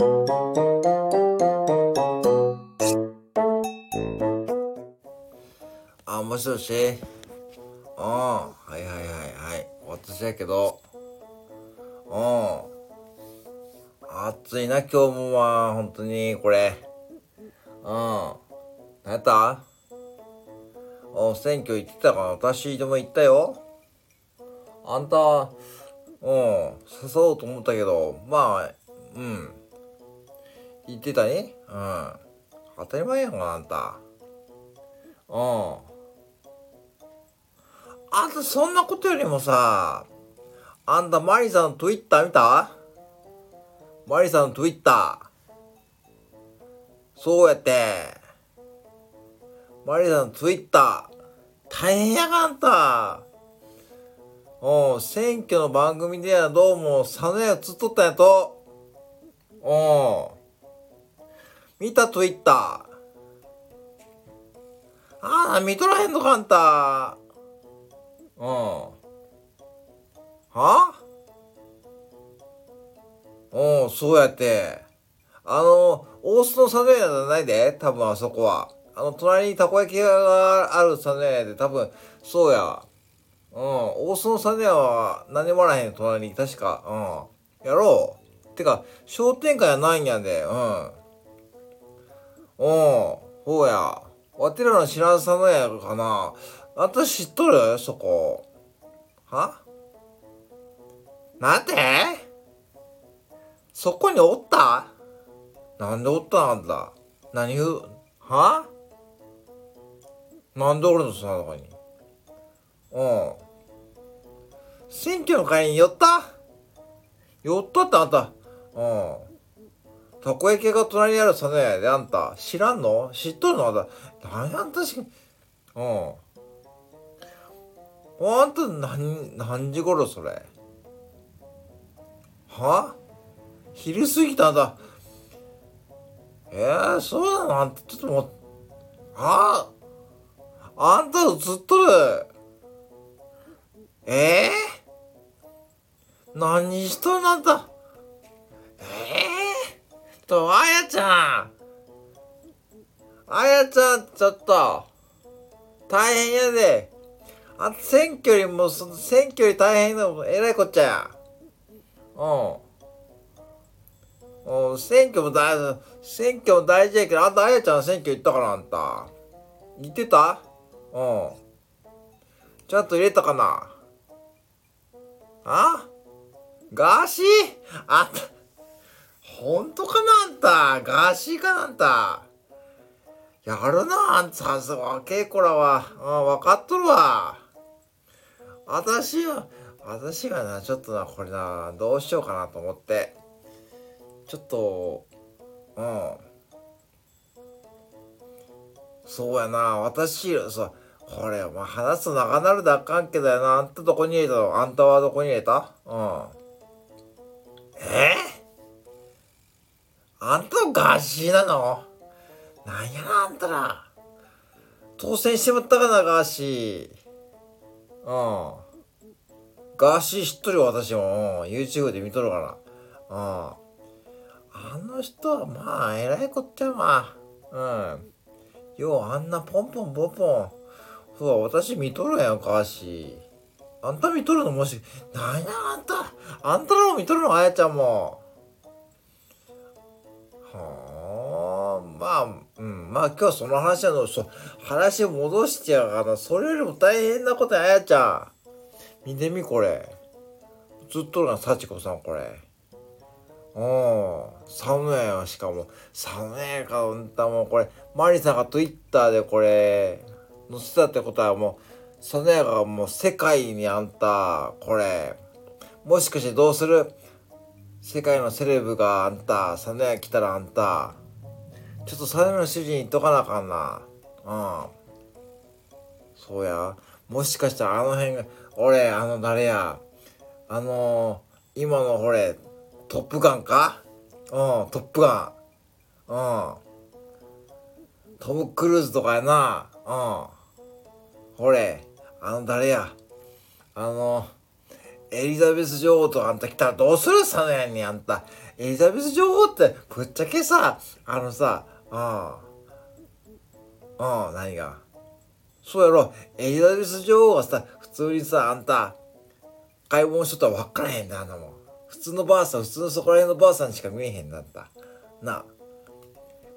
あ、もしもし。うん。はいはいはいはい。私やけど。うん。暑いな、今日もまあ、本当に、これ。うん。何やった？お選挙行ってたかな私でも行ったよ。あんた、うん、誘おうと思ったけど、まあ、うん。行ってたねうん。当たり前やんか、あんた。うん。あんたそんなことよりもさ、あんたマリさんのツイッター見た？マリさんのツイッター。そうやって。マリさんのツイッター。大変やがあんた。うん、選挙の番組ではどうも、佐野屋映っとったんやと。うん。見たツイッター。ああ、見とらへんのかあんた。うん。は？あうん、そうやって。あの、大須の佐野屋じゃないで、多分あそこは。あの、隣にたこ焼き屋がある佐野屋で、多分、そうや。うん、大須の佐野屋は何もあらへん、隣に、確か。うん。やろう。てか、商店街はないんやで、うん。うん、そうや。わてらの知らん佐野屋かな。私知っとる？そこ。は？なんてそこにおった？なんでおったんだ何言う？は？なんでおるのそんなとこに？うん。選挙の会に寄った？寄ったってあんた。うん。たこ焼きが隣にある佐野屋であんた。知らんの？知っとるの？あんた。何あんたし、うん。あんた何、何時頃それ？は？昼過ぎたんだ。えー、そうなの？あんた、ちょっともう、ああんた映っとる？えー、何しとんなんだ。えー、と、あやちゃん。あやちゃん、ちょっと。大変やで。あんた選挙よりも、その選挙より大変なの、えらいこっちゃや。うん。うん、選挙も大事、選挙も大事やけど、あんたあやちゃん選挙行ったからあんた。行ってた？うん。ちゃんと入れたかな？あ？ガーシー？あんた、本当かなあんた？ガーシーかなあんた？やるなあんたさすが若い子らは。うん、分かっとるわ。私は、私がな、ちょっとな、これな、どうしようかなと思って。ちょっと、うん。そうやな、私、そう、これ、まあ、話すと長なるであかんけどやな。あんたどこに入れたの？あんたはどこに入れた？うん。あんたのガーシーなの？なんやな、あんたら。当選してもったかな、ガーシー。うん。ガーシー知っとるよ、私も。YouTube で見とるから。うん。あの人は、まあ、えらいこっちゃ、まあ。うん。よう、あんなポンポンポンポン。そう、私見とるやん、ガーシー。あんた見とるのもし、なんや、あんた。あんたらも見とるの、あやちゃんも。まあ、うん、まあ今日その話なの、そ、話戻してやがな。それよりも大変なことや、あやちゃん。見てみ、これ。映っとるな、幸子さん、これ。うん、寒いよ、しかも。寒いか、ほんともうこれ、マリさんが Twitter でこれ、載せたってことはもう、そのやがもう世界にあんた、これ、もしかしてどうする？世界のセレブがあんた、サネヤ来たらあんた、ちょっとサネヤの主人言っとかなあかんな。うん。そうや。もしかしたらあの辺が、俺、あの誰や。あのー、今のほれ、トップガンか？うん、トップガン。うん。トム・クルーズとかやな。うん。ほれ、あの誰や？あの、エリザベス女王とあんた来たらどうする？サネヤにあんた。エリザベス女王ってぶっちゃけさあのさああああ何が？そうやろ。エリザベス女王はさ普通にさあんた買い物しとったら分からへんなあんなもん。普通のばあさん普通のそこら辺のばあさんしか見えへんなった。なあ。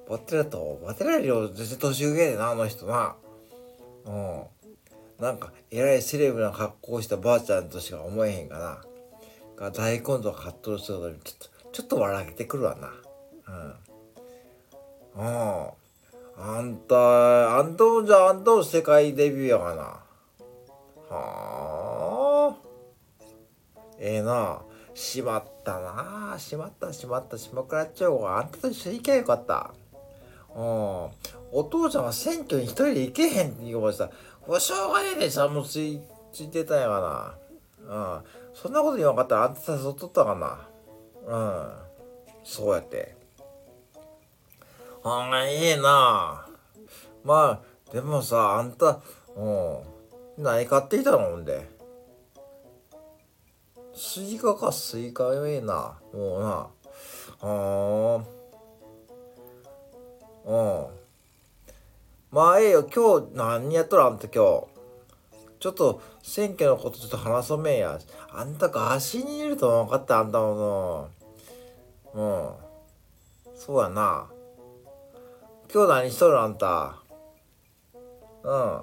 バテラとバテラより全然年上でなあの人なうん。なんかえらいセレブな格好したばあちゃんとしか思えへんかな。が大根とか葛藤するのにちょっとちょっと笑けてくるわな。うん。うん。あんたあんたもじゃああんたも世界デビューやがな。はあ。ええな。しまったな。しまったしまった。しまくらっちゃうわあんたと一緒に行けばよかった。うん。お父ちゃんは選挙に一人で行けへんって言うからさ。しょうがねえでさもうついついてたんやがな。うん。そんなこと言わんかったらあんた誘っとったかな。うん。そうやって。ああいいな。まあでもさあんたうん何買ってきたのほんで？スイカかスイカよええな。もうな。あうん。まあええよ。今日何やっとるあんた今日？ちょっと選挙のことちょっと話そうめんや。あんたが足に入れると分かったあんたもの。うん。そうやな。今日何しとるあんた？うん。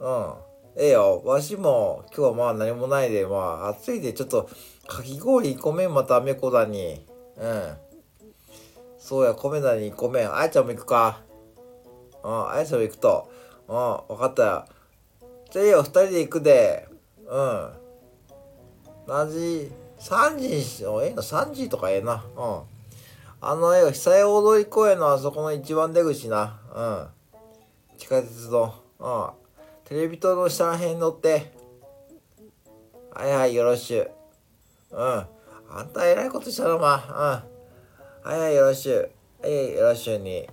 うん。ええよ。わしも今日はまあ何もないで。まあ暑いでちょっとかき氷1個目まためこだに。うん。そうや米田に1個目あやちゃんも行くか。うん。あやちゃんも行くと。うん。分かったよ。じゃあいいよ。2人で行くで。うん。何時？3時にしよう。ええの3時とかええな。うん。あのええよ久屋大通公園のあそこの一番出口な。うん。地下鉄の。うん。テレビ塔の下らへん乗って。はいはいよろしゅう。うん。あんた偉いことしたのまうん。はいはいよろしゅう。はいよろしゅうに。